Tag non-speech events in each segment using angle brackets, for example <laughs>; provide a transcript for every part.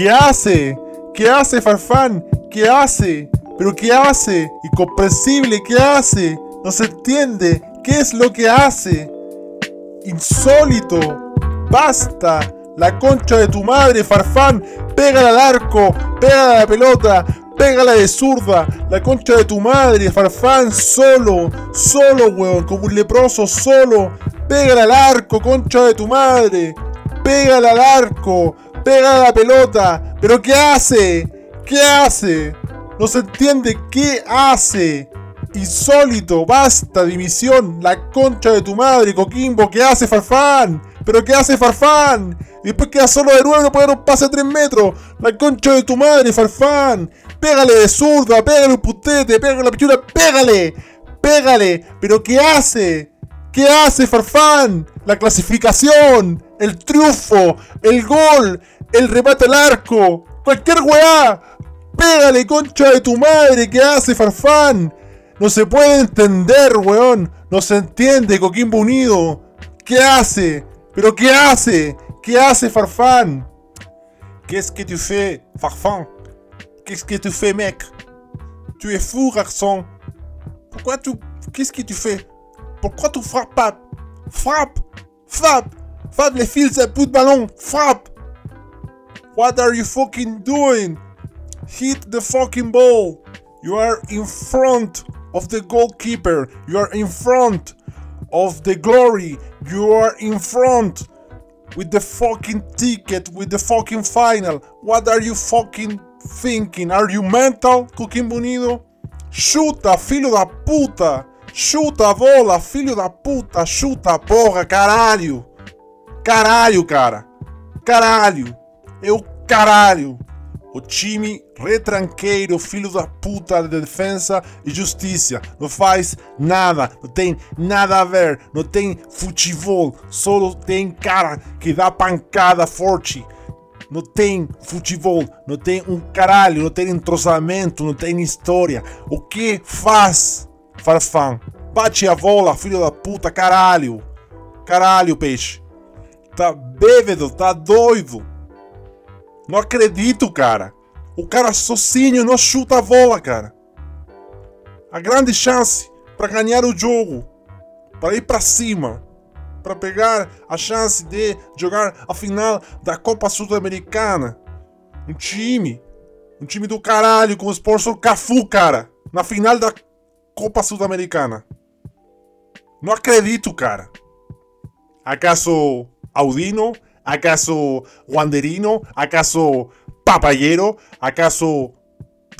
¿Qué hace? ¿Qué hace Farfán? ¿Qué hace? ¿Pero qué hace? Incomprensible, ¿qué hace? No se entiende. ¿Qué es lo que hace? Insólito. Basta. La concha de tu madre, Farfán. Pégala al arco. Pégala a la pelota. Pégala de zurda. La concha de tu madre, Farfán. Solo. Solo, weón. Como un leproso, solo. Pégala al arco, concha de tu madre. Pégala al arco. Pégala a la pelota. ¿Pero qué hace? ¿Qué hace? No se entiende qué hace. Insólito, basta, dimisión, la concha de tu madre, Coquimbo, ¿qué hace Farfán? ¿Pero qué hace Farfán? Y después queda solo de nuevo, no puede dar un pase a 3 metros. La concha de tu madre, Farfán. Pégale de zurda, pégale un putete, pégale la pichula, pégale. Pégale. ¿Pero qué hace? ¿Qué hace Farfán? La clasificación, el triunfo, el gol, el remate al arco, cualquier weá. Pégale, concha de tu madre, ¿qué hace Farfán? No se puede entender, weón. No se entiende, Coquimbo Unido. ¿Qué hace? ¿Pero qué hace? ¿Qué hace Farfán? Qu'est-ce que tu fais, Farfán? Qu'est-ce que tu fais, mec? Tu es fou, garçon. Pourquoi tu... Qu'est-ce que tu fais? Pourquoi tu frappes pas? Frappe! Frappe! Frappe les fils de bout de ballon! Frappe! What are you fucking doing? Hit the fucking ball! You are in front of the goalkeeper. You are in front of the glory. You are in front with the fucking ticket, with the fucking final. What are you fucking thinking? Are you mental, Coquimbo Unido? Chuta, filho da puta! Chuta a bola, filho da puta! Chuta, porra, caralho! Caralho, cara! Caralho! Eu caralho! O time retranqueiro, filho da puta de defesa e justiça. Não faz nada, não tem nada a ver, não tem futebol, só tem cara que dá pancada forte. Não tem futebol, não tem um caralho, não tem entrosamento, não tem história. O que faz Farfán? Bate a bola, filho da puta, caralho. Caralho, peixe. Tá bêbado, tá doido. Não acredito, cara. O cara sozinho não chuta a bola, cara. A grande chance para ganhar o jogo, para ir para cima, para pegar a chance de jogar a final da Copa Sul-Americana. Um time, um time do caralho com o sponsor Cafu, cara, na final da Copa Sul-Americana. Não acredito, cara. ¿Acaso Audino? ¿Acaso Wanderino? ¿Acaso Papayero? ¿Acaso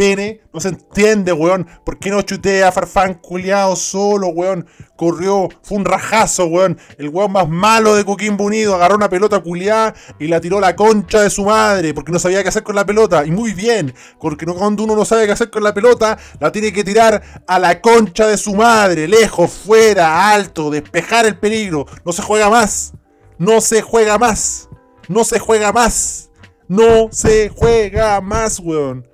Pene? No se entiende, weón. ¿Por qué no chutea Farfán culiado solo, weón? Corrió, fue un rajazo, weón. El weón más malo de Coquimbo Unido agarró una pelota culiada y la tiró la concha de su madre porque no sabía qué hacer con la pelota. Y muy bien, porque cuando uno no sabe qué hacer con la pelota, la tiene que tirar a la concha de su madre, lejos, fuera, alto, despejar el peligro. No se juega más. No se juega más. No se juega más. No se juega más, weón.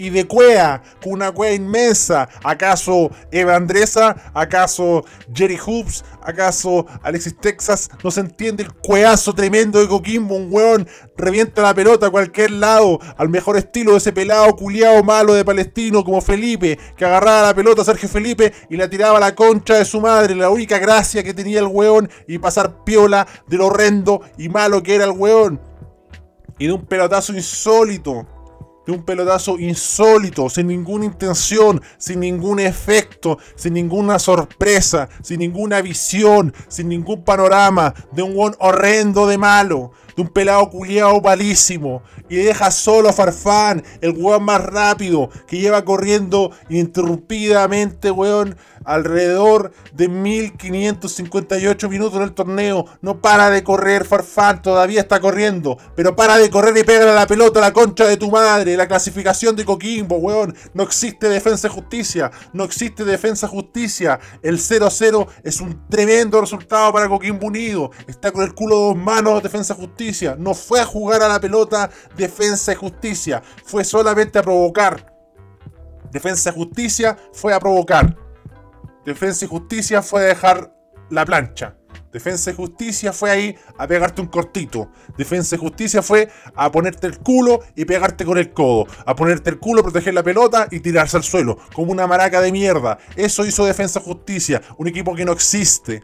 Y de cuea, con una cuea inmensa. ¿Acaso Eva Andresa? ¿Acaso Jerry Hoops? ¿Acaso Alexis Texas? No se entiende el cueazo tremendo de Coquimbo. Un weón revienta la pelota a cualquier lado. Al mejor estilo de ese pelado culiado malo de Palestino como Felipe. Que agarraba la pelota a Sergio Felipe y la tiraba a la concha de su madre. La única gracia que tenía el weón. Y pasar piola de lo horrendo y malo que era el weón. Y de un pelotazo insólito de un pelotazo insólito, sin ninguna intención, sin ningún efecto, sin ninguna sorpresa, sin ninguna visión, sin ningún panorama, de un one horrendo de malo, de un pelado culiado malísimo, y deja solo a Farfán, el weón más rápido, que lleva corriendo ininterrumpidamente, weón, alrededor de 1558 minutos en el torneo. No para de correr, Farfán, todavía está corriendo. Pero para de correr y pega a la pelota a la concha de tu madre. La clasificación de Coquimbo, weón. No existe defensa y justicia. No existe defensa y justicia. El 0-0 es un tremendo resultado para Coquimbo Unido. Está con el culo de dos manos defensa y justicia. No fue a jugar a la pelota defensa y justicia. Fue solamente a provocar. Defensa y justicia fue a provocar. Defensa y Justicia fue a dejar la plancha. Defensa y Justicia fue ahí a pegarte un cortito. Defensa y Justicia fue a ponerte el culo y pegarte con el codo. A ponerte el culo, proteger la pelota y tirarse al suelo. Como una maraca de mierda. Eso hizo Defensa y Justicia. Un equipo que no existe.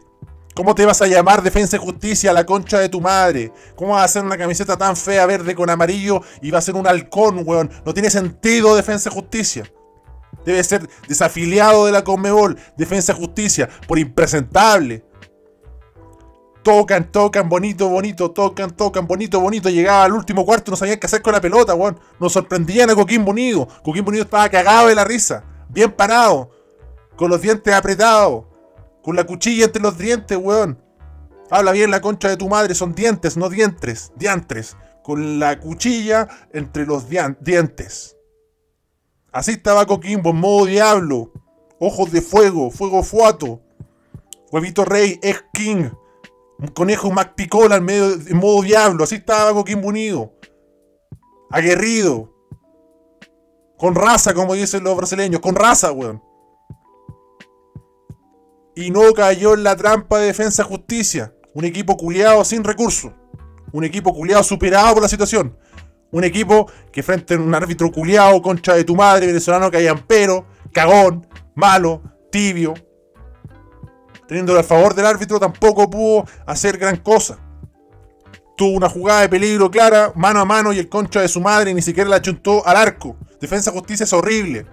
¿Cómo te vas a llamar Defensa y Justicia a la concha de tu madre? ¿Cómo vas a hacer una camiseta tan fea verde con amarillo y va a ser un halcón, weón? No tiene sentido Defensa y Justicia. Debe ser desafiliado de la Conmebol. Defensa Justicia. Por impresentable tocan, tocan, bonito, bonito, tocan, tocan, bonito, bonito. Llegaba al último cuarto, no sabían qué hacer con la pelota, weón. Nos sorprendían a Coquín Bonito. Coquín Bonito estaba cagado de la risa, bien parado, con los dientes apretados, con la cuchilla entre los dientes, weón. Habla bien la concha de tu madre, son dientes, no dientes, diantres. Con la cuchilla entre los dientes. Así estaba Coquimbo, en modo diablo. Ojos de fuego, fuego fuato. Huevito rey, ex king. Un conejo Mac Picola en, medio, en modo diablo. Así estaba Coquimbo Unido. Aguerrido. Con raza, como dicen los brasileños. Con raza, weón. Y no cayó en la trampa de defensa justicia. Un equipo culiado sin recursos. Un equipo culiado superado por la situación. Un equipo que frente a un árbitro culiado, concha de tu madre, venezolano que hay ampero, cagón, malo, tibio, teniendo a favor del árbitro, tampoco pudo hacer gran cosa. Tuvo una jugada de peligro clara, mano a mano, y el concha de su madre ni siquiera la chuntó al arco. Defensa Justicia es horrible.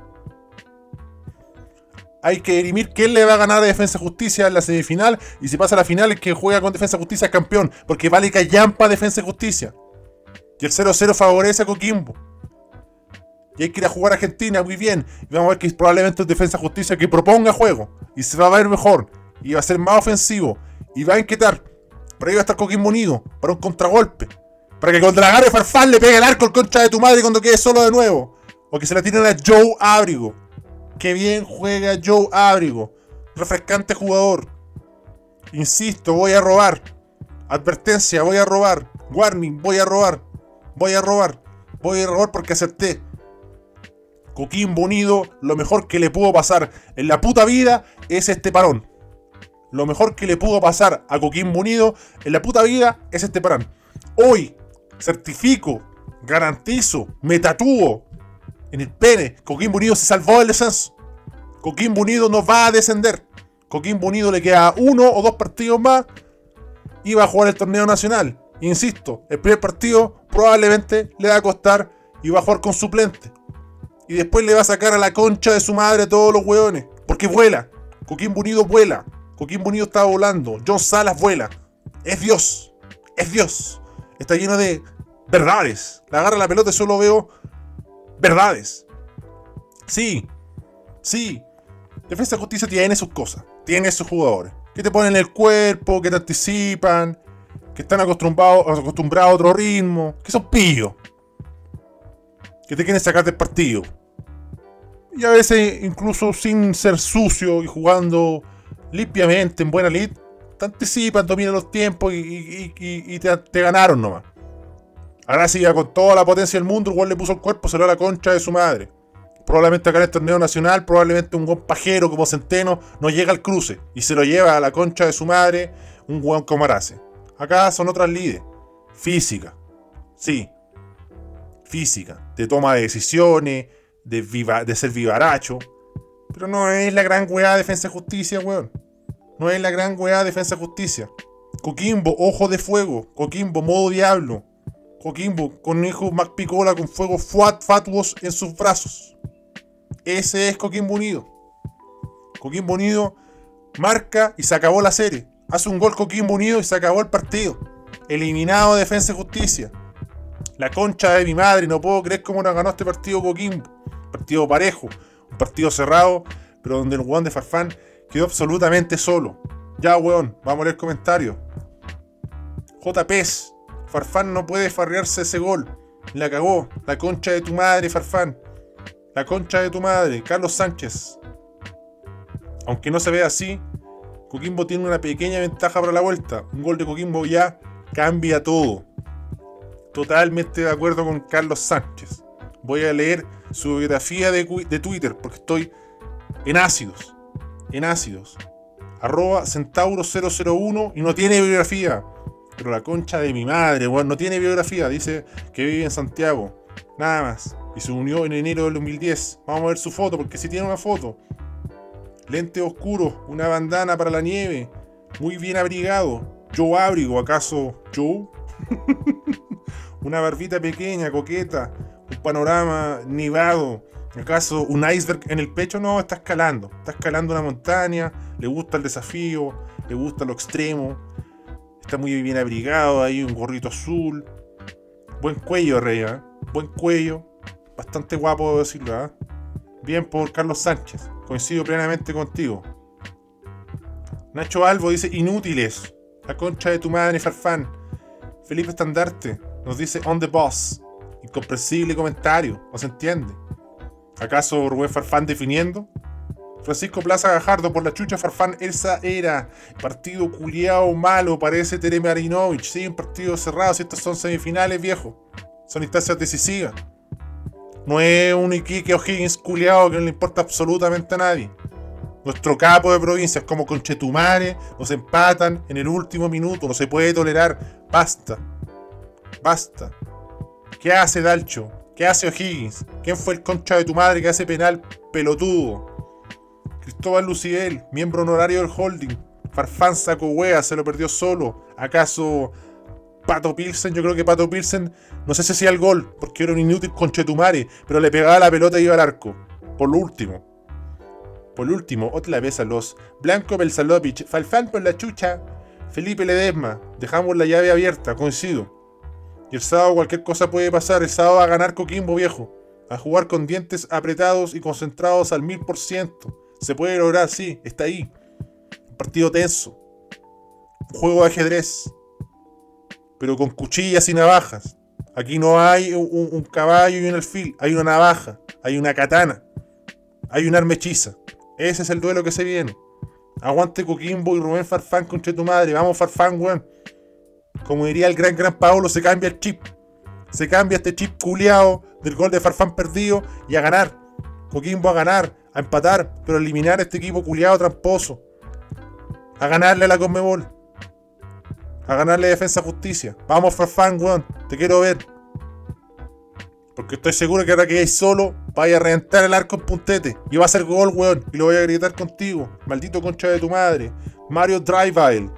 Hay que dirimir quién le va a ganar a Defensa Justicia en la semifinal. Y si pasa a la final, el que juega con Defensa Justicia es campeón. Porque vale callampa Defensa Justicia. Y el 0-0 favorece a Coquimbo. Y hay que ir a jugar a Argentina, muy bien. Y vamos a ver que probablemente es Defensa Justicia que proponga juego. Y se va a ver mejor y va a ser más ofensivo y va a inquietar. Pero ahí va a estar Coquimbo unido para un contragolpe. Para que cuando la agarre Farfán le pegue el arco al concha de tu madre cuando quede solo de nuevo. O que se la tiren a Joe Abrigo. Que bien juega Joe Abrigo. Refrescante jugador. Insisto, voy a robar. Advertencia, voy a robar. Warning, voy a robar. Voy a robar. Voy a robar porque acepté. Coquimbo Unido, lo mejor que le pudo pasar en la puta vida es este parón lo mejor que le pudo pasar a Coquimbo Unido en la puta vida es este parán. Hoy certifico, garantizo, me tatúo en el pene. Coquimbo Unido se salvó del descenso. Coquimbo Unido no va a descender. Coquimbo Unido le queda uno o dos partidos más y va a jugar el torneo nacional. Insisto, el primer partido probablemente le va a costar y va a jugar con suplente. Y después le va a sacar a la concha de su madre todos los hueones. Porque vuela. Coquimbo Unido vuela. Coquimbo Unido está volando. John Salas vuela. Es Dios. Es Dios. Está lleno de verdades. La agarra la pelota y solo veo verdades. Sí. Sí. Defensa de Justicia tiene sus cosas. Tiene sus jugadores. Que te ponen el cuerpo, que te anticipan, que están acostumbrados, acostumbrados a otro ritmo, que son pillos. Que te quieren sacar del partido. Y a veces incluso sin ser sucio y jugando limpiamente, en buena lid, te anticipan, dominan los tiempos y, te, ganaron nomás. Ahora sí, con toda la potencia del mundo, igual le puso el cuerpo, se a la concha de su madre. Probablemente acá en el torneo nacional, probablemente un buen pajero como Centeno no llega al cruce y se lo lleva a la concha de su madre un buen como Arace. Acá son otras líderes. Física. Sí. Física. De toma de decisiones, de, de ser vivaracho. Pero no es la gran weá de defensa y justicia, weón. No es la gran weá de defensa y justicia. Coquimbo, ojo de fuego. Coquimbo, modo diablo. Coquimbo, conejo Mac Picola con fuego fuat, fatuos en sus brazos. Ese es Coquimbo Unido. Coquimbo Unido marca y se acabó la serie. Hace un gol Coquimbo Unido y se acabó el partido. Eliminado de Defensa y Justicia. La concha de mi madre, no puedo creer cómo nos ganó este partido Coquimbo. Partido parejo partido cerrado, pero donde el weón de Farfán quedó absolutamente solo. Ya, weón, vamos a leer comentarios. JPs, Farfán no puede farrearse ese gol. La cagó. La concha de tu madre, Farfán. La concha de tu madre, Carlos Sánchez. Aunque no se vea así, Coquimbo tiene una pequeña ventaja para la vuelta. Un gol de Coquimbo ya cambia todo. Totalmente de acuerdo con Carlos Sánchez. Voy a leer su biografía de, Twitter, porque estoy en ácidos. En ácidos. arroba centauro001 y no tiene biografía. Pero la concha de mi madre, weón, no tiene biografía. Dice que vive en Santiago. Nada más. Y se unió en enero del 2010. Vamos a ver su foto, porque si tiene una foto. Lente oscuro, una bandana para la nieve. Muy bien abrigado. Joe Abrigo, ¿acaso Joe? <laughs> una barbita pequeña, coqueta. Un panorama nevado. ¿Acaso un iceberg en el pecho? No, está escalando. Está escalando una montaña. Le gusta el desafío. Le gusta lo extremo Está muy bien abrigado, ahí un gorrito azul. Buen cuello, Rey, ¿eh? Buen cuello. Bastante guapo, decirlo, ¿eh? Bien por Carlos Sánchez. Coincido plenamente contigo. Nacho Albo dice inútiles. La concha de tu madre, Farfán. Felipe Estandarte nos dice on the boss. Incomprensible comentario. No se entiende. ¿Acaso Rubén Farfán definiendo? Francisco Plaza Gajardo por la chucha Farfán esa era. Partido culiao malo, parece Tere Marinovich. Sí, un partido cerrado. Si estas son semifinales, viejo. Son instancias decisivas. No es un Iquique O'Higgins culiao que no le importa absolutamente a nadie. Nuestro capo de provincia es como Conchetumare, nos empatan en el último minuto, no se puede tolerar. Basta. Basta. ¿Qué hace Dalcho? ¿Qué hace O'Higgins? ¿Quién fue el concha de tu madre que hace penal pelotudo? Cristóbal Luciel, miembro honorario del holding. Farfán wea, se lo perdió solo. ¿Acaso Pato Pilsen? Yo creo que Pato Pilsen, no sé si hacía el gol, porque era un inútil conchetumare, pero le pegaba la pelota y iba al arco. Por lo último. Por último, otra vez a los Blanco Belsalovich, Farfán por la chucha, Felipe Ledesma, dejamos la llave abierta, coincido. Y el sábado cualquier cosa puede pasar, el sábado a ganar Coquimbo viejo, a jugar con dientes apretados y concentrados al mil por ciento. Se puede lograr, sí, está ahí. Partido tenso. Juego de ajedrez. Pero con cuchillas y navajas. Aquí no hay un, caballo y un alfil. Hay una navaja. Hay una katana. Hay un arma hechiza. Ese es el duelo que se viene. Aguante Coquimbo y Rubén Farfán contra tu madre. Vamos Farfán, weón. Como diría el gran gran Paolo, se cambia el chip. Se cambia este chip culiado del gol de Farfán perdido y a ganar. Coquimbo a ganar a empatar, pero a eliminar a este equipo culiado tramposo. A ganarle a la Conmebol. A ganarle Defensa Justicia. Vamos, Farfán, weón. Te quiero ver. Porque estoy seguro que ahora que hay solo, vaya a reventar el arco en puntete. Y va a ser gol, weón. Y lo voy a gritar contigo. Maldito concha de tu madre. Mario Drivile.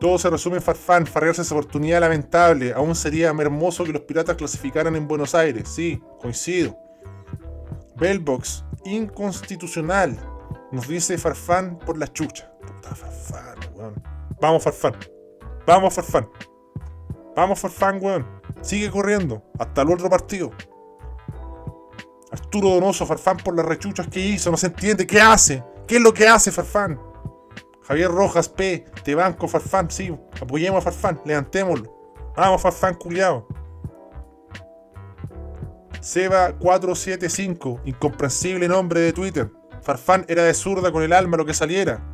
Todo se resume en Farfán, farrearse esa oportunidad lamentable. Aún sería hermoso que los piratas clasificaran en Buenos Aires. Sí, coincido. Bellbox, inconstitucional. Nos dice Farfán por la chucha. Puta Farfán, weón. Vamos, Farfán. Vamos, Farfán. Vamos, Farfán, weón. Sigue corriendo. Hasta el otro partido. Arturo Donoso, Farfán por las rechuchas que hizo. No se entiende. ¿Qué hace? ¿Qué es lo que hace Farfán? Javier Rojas, P. Te banco, Farfán. Sí, apoyemos a Farfán. Levantémoslo. Vamos, Farfán, culiado. Seba475, incomprensible nombre de Twitter. Farfán era de zurda con el alma lo que saliera.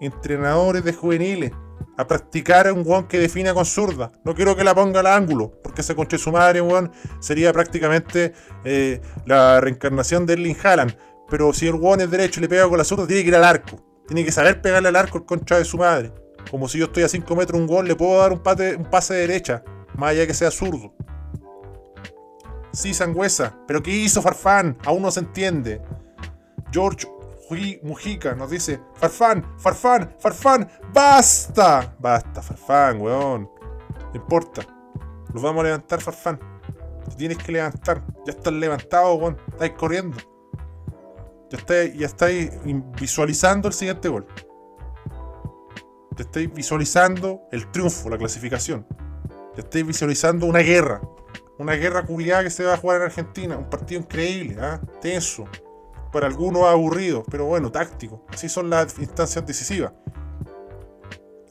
Entrenadores de juveniles. A practicar a un guan que defina con zurda. No quiero que la ponga al ángulo, porque ese conche su madre, weón, sería prácticamente eh, la reencarnación de Erling Haaland. Pero si el guan es derecho y le pega con la zurda, tiene que ir al arco. Tiene que saber pegarle al arco el concha de su madre. Como si yo estoy a 5 metros un gol, le puedo dar un, un pase de derecha, más allá que sea zurdo. Sí, Sangüesa. ¿Pero qué hizo Farfán? Aún no se entiende. George Mujica nos dice, Farfán, Farfán, Farfán, basta. Basta, Farfán, weón. No importa. Los vamos a levantar, Farfán. Te tienes que levantar. Ya estás levantado, weón. Estáis corriendo. Ya estáis, ya estáis visualizando el siguiente gol. Ya estáis visualizando el triunfo, la clasificación. Ya estáis visualizando una guerra. Una guerra culiada que se va a jugar en Argentina. Un partido increíble, ¿ah? tenso. Para algunos aburrido, pero bueno, táctico. Así son las instancias decisivas.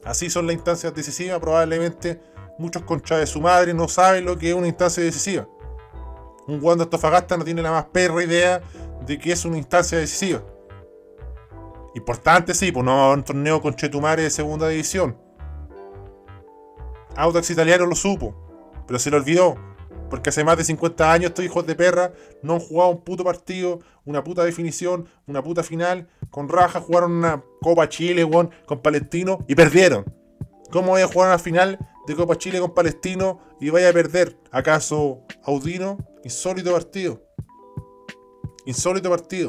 Así son las instancias decisivas. Probablemente muchos conchas de su madre no saben lo que es una instancia decisiva. Un Wanda Estofagasta no tiene la más perra idea de que es una instancia decisiva. Importante, sí, pues no va a un torneo con Chetumare de segunda división. Audax Italiano lo supo, pero se lo olvidó Porque hace más de 50 años estos hijos de perra no han jugado un puto partido, una puta definición, una puta final. Con raja jugaron una Copa Chile, weón, con Palestino y perdieron. ¿Cómo voy a jugar una final de Copa Chile con Palestino y vaya a perder? ¿Acaso Audino? Insólito partido. Insólito partido.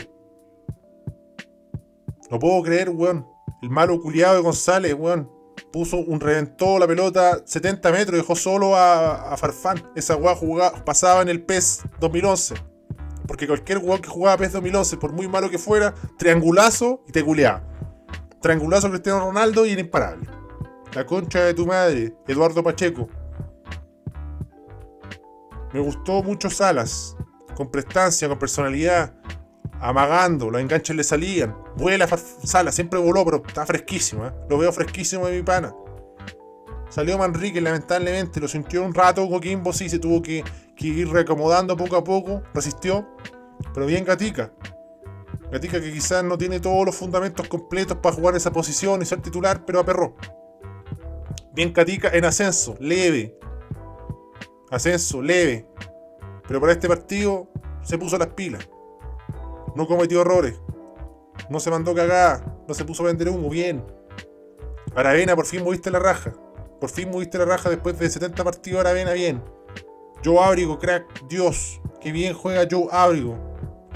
No puedo creer, weón. El malo culiado de González, weón. Puso un reventó la pelota 70 metros, dejó solo a, Farfán. Esa weá pasaba en el PES 2011. Porque cualquier weón que jugaba PES 2011, por muy malo que fuera, triangulazo y te culeaba. Triangulazo Cristiano Ronaldo y era imparable. La concha de tu madre, Eduardo Pacheco. Me gustó mucho Salas, con prestancia, con personalidad, amagando, los enganches le salían. Vuela Sala, siempre voló, pero está fresquísimo, ¿eh? lo veo fresquísimo de mi pana. Salió Manrique, lamentablemente, lo sintió un rato Coquimbo, sí, se tuvo que, ir reacomodando poco a poco, resistió, pero bien Gatica. Gatica que quizás no tiene todos los fundamentos completos para jugar esa posición y ser titular, pero aperró. Bien Gatica en ascenso, leve. Ascenso, leve. Pero para este partido se puso las pilas. No cometió errores. No se mandó cagada. No se puso a vender humo. Bien. Aravena, por fin moviste la raja. Por fin moviste la raja después de 70 partidos. Aravena, bien. Joe Abrigo, crack. Dios. Qué bien juega Joe Abrigo.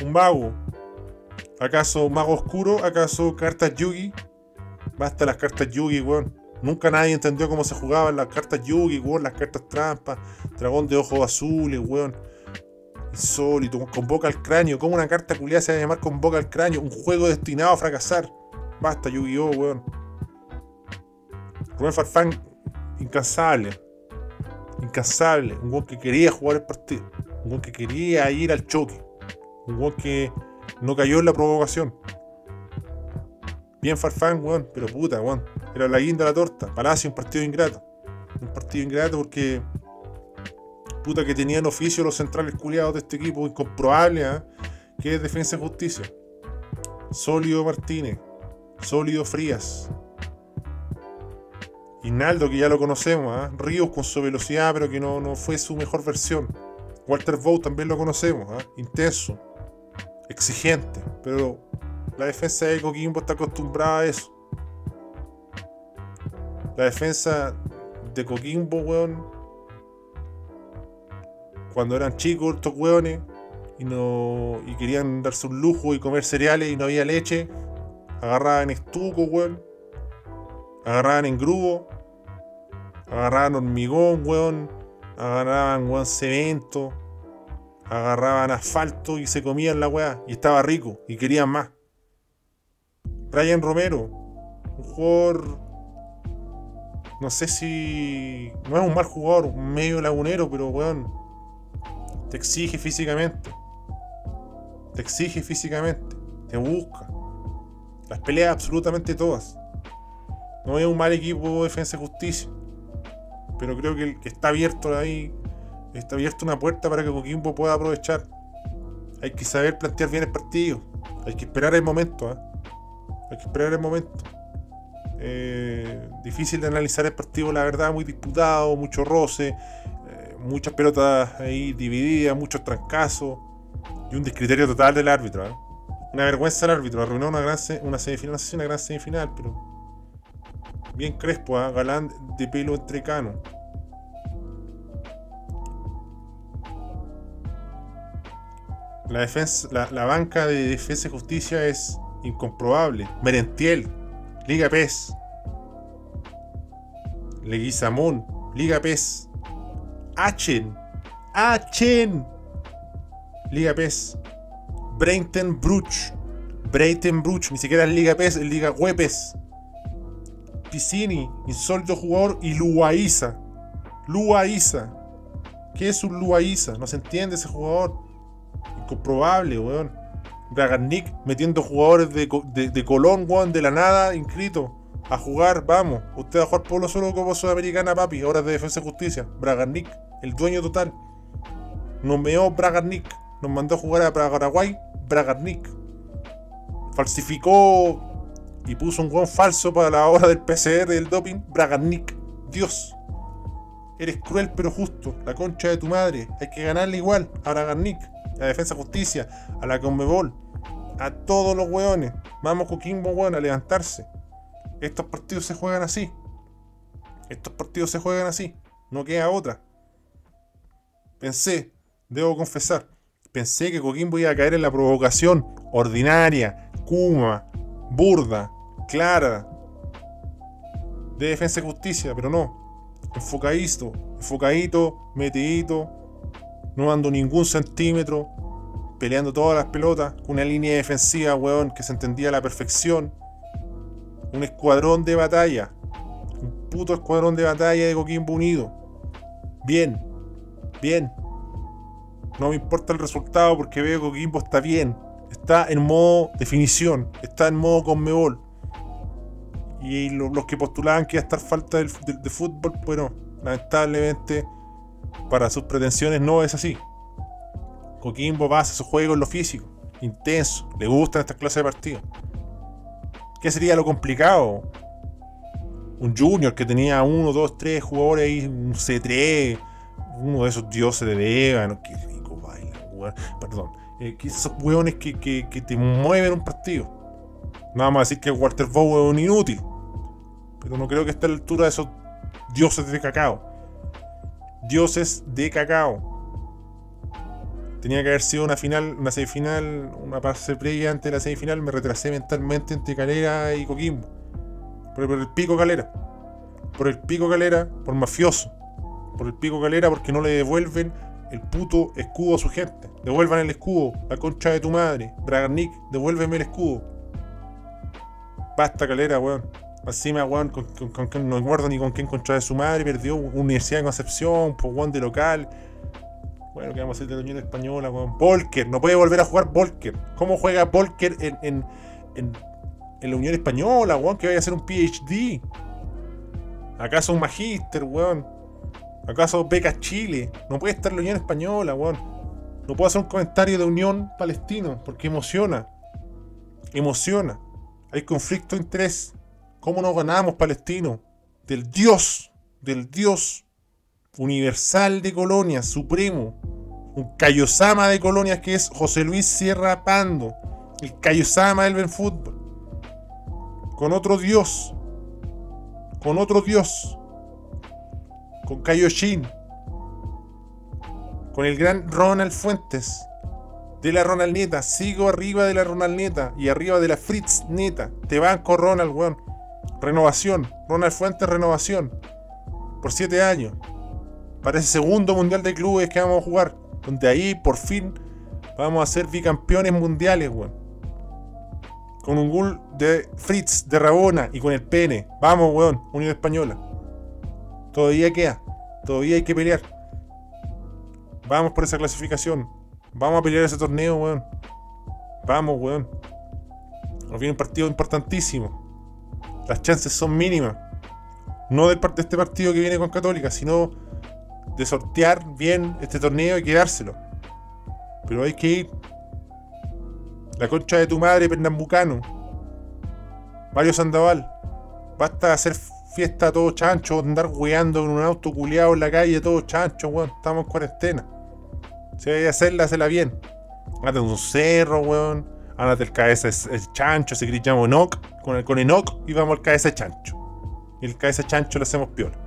Un mago. ¿Acaso mago oscuro? ¿Acaso cartas Yugi? Basta las cartas Yugi, weón. Nunca nadie entendió cómo se jugaban las cartas Yugi, weón. Las cartas trampas. Dragón de ojos azules, weón. Insólito, convoca al cráneo. ¿Cómo una carta culiada se va a llamar convoca al cráneo? Un juego destinado a fracasar. Basta, Yu-Gi-Oh, weón. Rubén Farfán, incansable. Incansable. Un weón que quería jugar el partido. Un weón que quería ir al choque. Un weón que no cayó en la provocación. Bien Farfán, weón, pero puta, weón. Era la guinda de la torta. Palacio, un partido ingrato. Un partido ingrato porque puta que tenían oficio los centrales culiados de este equipo, incomprobable, ¿eh? que es Defensa y Justicia. Sólido Martínez, Sólido Frías. Hinaldo, que ya lo conocemos, ¿eh? Ríos con su velocidad, pero que no, no fue su mejor versión. Walter Bow también lo conocemos, ¿eh? intenso, exigente, pero la defensa de Coquimbo está acostumbrada a eso. La defensa de Coquimbo, weón, cuando eran chicos estos hueones y, no, y querían darse un lujo y comer cereales y no había leche, agarraban estuco, weón, agarraban en grubo, agarraban hormigón, weón, agarraban weón cemento, agarraban asfalto y se comían la weá y estaba rico y querían más. Brian Romero, un jugador no sé si. No es un mal jugador, medio lagunero, pero weón. Te exige físicamente. Te exige físicamente. Te busca. Las peleas absolutamente todas. No es un mal equipo de defensa y justicia. Pero creo que, está abierto ahí. Está abierta una puerta para que Coquimbo pueda aprovechar. Hay que saber plantear bien el partido. Hay que esperar el momento. ¿eh? Hay que esperar el momento. Eh, difícil de analizar el partido, la verdad, muy disputado, mucho roce muchas pelotas ahí divididas, muchos trancazos y un descriterio total del árbitro. ¿eh? Una vergüenza el árbitro, arruinó una, gran una semifinal, no sé si una gran semifinal, pero bien crespo, ¿eh? galán de pelo entrecano. La, defensa, la, banca de defensa y justicia es incomprobable. Merentiel, Liga PES. Leguizamón, Liga PES. Achen. Achen. Liga PES. Breiten Bruch. Breiten Bruch. Ni siquiera es Liga PES, es Liga Wepes. Piscini, insólito jugador. Y Luaiza. Luaiza. ¿Qué es un Luaiza? No se entiende ese jugador. Incomprobable, weón. Bragarnik metiendo jugadores de, de, Colón, weón, de la nada, inscrito. A jugar, vamos. Usted va a jugar por lo solo como Sudamericana, papi. Horas de defensa y justicia. Bragarnik el dueño total, nomeó Bragarnik, nos mandó a jugar a Paraguay, Bragarnik. Falsificó y puso un gol falso para la hora del PCR del doping, Bragarnik. Dios. Eres cruel pero justo. La concha de tu madre. Hay que ganarle igual. A Bragarnik. A Defensa Justicia. A la Conmebol. A todos los weones. Vamos Coquimbo, weón, a levantarse. Estos partidos se juegan así. Estos partidos se juegan así. No queda otra. Pensé, debo confesar, pensé que Coquimbo iba a caer en la provocación ordinaria, kuma, burda, clara de defensa y justicia, pero no. Enfocadito, enfocadito, metidito, no dando ningún centímetro, peleando todas las pelotas, con una línea defensiva, weón, que se entendía a la perfección. Un escuadrón de batalla. Un puto escuadrón de batalla de Coquimbo Unido. Bien, bien. No me importa el resultado porque veo que Coquimbo está bien. Está en modo definición. Está en modo conmebol. Y los que postulaban que iba a estar falta de, fútbol, bueno, lamentablemente para sus pretensiones no es así. Coquimbo basa su juego en lo físico, intenso, le gustan estas clases de partidos. ¿Qué sería lo complicado? Un Junior que tenía uno, dos, tres jugadores ahí, un C3, uno de esos dioses de Vega, no, qué rico baila, perdón. Eh, esos hueones que, te mueven un partido. Nada más decir que Walter Bow es un inútil. Pero no creo que esté a la altura de esos dioses de cacao. Dioses de cacao. Tenía que haber sido una final, una semifinal, una fase previa antes de la semifinal. Me retrasé mentalmente entre Calera y Coquimbo. Por, el pico Calera. Por el pico Calera, por mafioso. Por el pico Calera porque no le devuelven el puto escudo a su gente. Devuelvan el escudo, la concha de tu madre. Bragarnik, devuélveme el escudo. Basta Calera, weón. Encima, weón, con, con, no me acuerdo ni con quién contra de su madre, perdió Universidad de Concepción, pues weón de local. Bueno, ¿qué vamos a hacer de la Unión Española, weón? Volker, no puede volver a jugar Volker. ¿Cómo juega Volker en, en, en, en la Unión Española, weón? Que vaya a hacer un PhD. ¿Acaso un magíster, weón? ¿Acaso beca Chile? No puede estar la Unión Española, weón. No puedo hacer un comentario de Unión Palestino porque emociona. Emociona. Hay conflicto de interés. ¿Cómo nos ganamos, palestino? Del Dios, del Dios universal de colonias, supremo, un Cayosama de colonias que es José Luis Sierra Pando, el Cayosama del Ben Fútbol, con otro Dios, con otro Dios, con Kayoshin, con el gran Ronald Fuentes, de la Ronald Neta, sigo arriba de la Ronald Neta y arriba de la Fritz Neta, te banco Ronald, weón. Renovación. Ronald Fuentes, renovación. Por siete años. Para ese segundo mundial de clubes que vamos a jugar. Donde ahí por fin vamos a ser bicampeones mundiales, weón. Con un gol de Fritz, de Rabona y con el pene. Vamos, weón. Unión Española. Todavía queda. Todavía hay que pelear. Vamos por esa clasificación. Vamos a pelear ese torneo, weón. Vamos, weón. Nos viene un partido importantísimo las chances son mínimas. No de este partido que viene con Católica, sino de sortear bien este torneo y quedárselo. Pero hay que ir. La concha de tu madre, Pernambucano. Mario Sandoval. Basta hacer fiesta todo chancho, andar weando con un auto culiado en la calle, todo chancho, weón. Estamos en cuarentena. Si hay que hacerla, hazla bien. Hágate un cerro, weón Ándate el cabeza es, chancho, se grillamos Enoch. Con, el, con Enoch y vamos al cabeza chancho. Y el cabeza chancho le hacemos piola.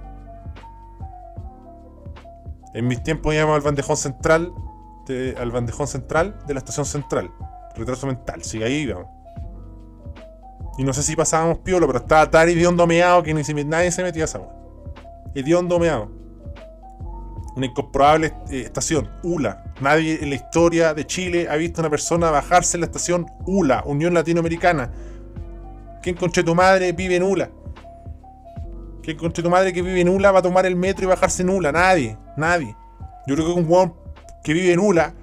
En mis tiempos íbamos al bandejón central, al bandejón central de la estación central. Retraso mental, sigue ahí íbamos. Y no sé si pasábamos piola, pero estaba tan meado que ni si, nadie se metía a esa Idiondo meado una incomprobable eh, estación, ULA. Nadie en la historia de Chile ha visto una persona bajarse en la estación ULA, Unión Latinoamericana. ¿Quién conche tu madre vive en ULA? ¿Quién conche tu madre que vive en ULA va a tomar el metro y bajarse en ULA? Nadie, nadie. Yo creo que un weón que vive en ULA,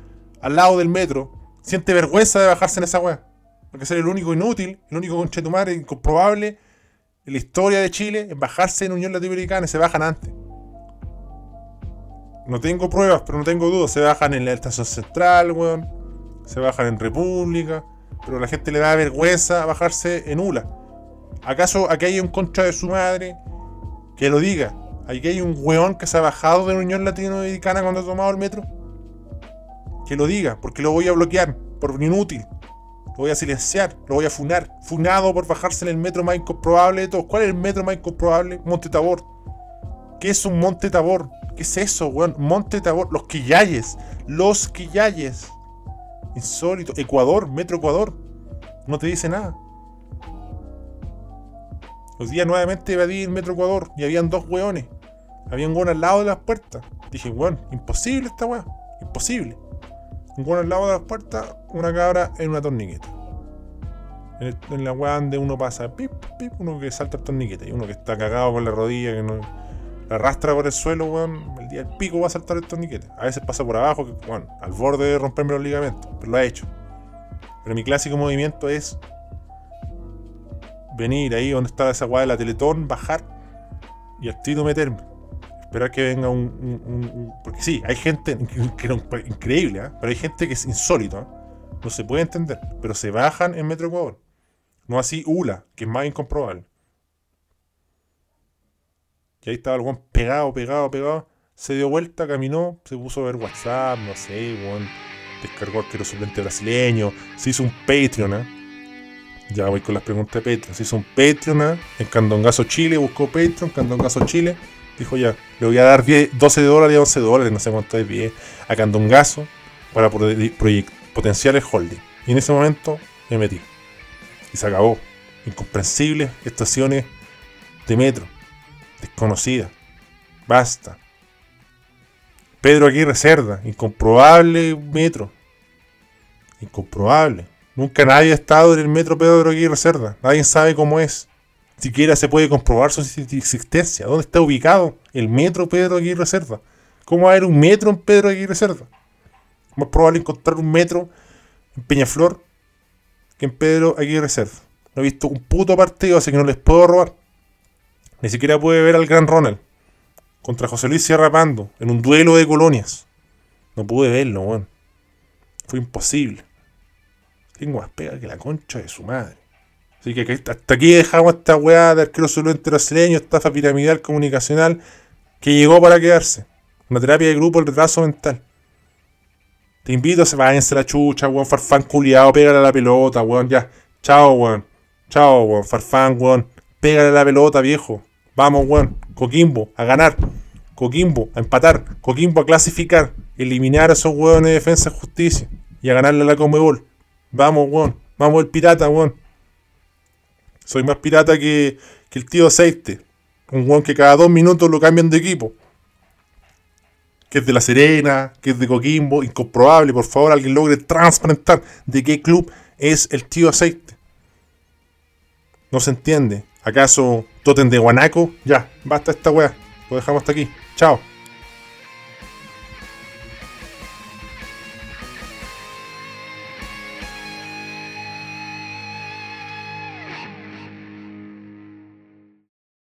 al lado del metro, siente vergüenza de bajarse en esa weá. Porque ser el único inútil, el único conche tu madre incomprobable en la historia de Chile es bajarse en Unión Latinoamericana y se bajan antes. No tengo pruebas, pero no tengo dudas. Se bajan en la estación central, weón. Se bajan en República. Pero a la gente le da vergüenza bajarse en ULA. ¿Acaso aquí hay un contra de su madre que lo diga? Aquí hay un weón que se ha bajado de la Unión Latinoamericana cuando ha tomado el metro. Que lo diga, porque lo voy a bloquear por inútil. Lo voy a silenciar, lo voy a funar. Funado por bajarse en el metro más incomprobable de todos. ¿Cuál es el metro más incomprobable? Monte Tabor. ¿Qué es un Monte Tabor? ¿Qué es eso, weón? Monte Tabor. Los Quillayes. Los Quillayes. Insólito. Ecuador, Metro Ecuador. No te dice nada. Los días nuevamente evadí el Metro Ecuador y habían dos weones. Había un al lado de las puertas. Dije, weón, imposible esta weá. Imposible. Un al lado de las puertas, una cabra en una torniqueta. En, la weá donde uno pasa, pip, pip, uno que salta el torniquete y uno que está cagado con la rodilla, que no la arrastra por el suelo, weón. El día del pico va a saltar el torniquete. A veces pasa por abajo, que, al borde de romperme los ligamentos, pero lo ha hecho. Pero mi clásico movimiento es venir ahí donde está esa weá de la Teletón, bajar y al tiro meterme esperar que venga un, porque sí, hay gente <laughs> increíble, ¿eh? pero hay gente que es insólito, ¿eh? no se puede entender, pero se bajan en Metro Ecuador. No así ULA, que es más incomprobable. Y ahí estaba el weón pegado, pegado, pegado. Se dio vuelta, caminó, se puso a ver WhatsApp, no sé, weón. Descargó arquero suplente brasileño. Se hizo un Patreon, ¿eh? Ya voy con las preguntas de Patreon. Se hizo un Patreon, ¿eh? En Candongazo Chile, buscó Patreon, Candongazo Chile dijo ya, le voy a dar 12 dólares y 11 dólares, no sé cuánto es 10, a Candongazo para potenciar el holding. Y en ese momento me metí. Y se acabó. Incomprensibles estaciones de metro. Desconocidas. Basta. Pedro aquí reserva. Incomprobable metro. Incomprobable. Nunca nadie ha estado en el metro Pedro aquí reserva. Nadie sabe cómo es siquiera se puede comprobar su existencia. ¿Dónde está ubicado el metro Pedro Aguirre Reserva? ¿Cómo va a haber un metro en Pedro Aguirre Reserva? Más probable encontrar un metro en Peñaflor que en Pedro Aguirre Reserva. No he visto un puto partido, así que no les puedo robar. Ni siquiera pude ver al Gran Ronald contra José Luis Sierra Pando en un duelo de colonias. No pude verlo, weón. Fue imposible. Tengo más pega que la concha de su madre. Así que hasta aquí dejamos esta weá de arquero solvente brasileño, estafa piramidal comunicacional que llegó para quedarse. Una terapia de grupo, el retraso mental. Te invito se váyanse la chucha, weón, farfán culiado, pégale a la pelota, weón, ya. Chao, weón. Chao, weón, farfán, weón. Pégale a la pelota, viejo. Vamos, weón. Coquimbo, a ganar. Coquimbo, a empatar. Coquimbo, a clasificar. Eliminar a esos weones de defensa y justicia. Y a ganarle a la Comebol. Vamos, weón. Vamos el pirata, weón. Soy más pirata que, el tío Aceite. Un weón que cada dos minutos lo cambian de equipo. Que es de La Serena, que es de Coquimbo. Incomprobable, por favor, alguien logre transparentar de qué club es el tío Aceite. No se entiende. ¿Acaso Toten de Guanaco? Ya, basta esta weá. Lo dejamos hasta aquí. Chao.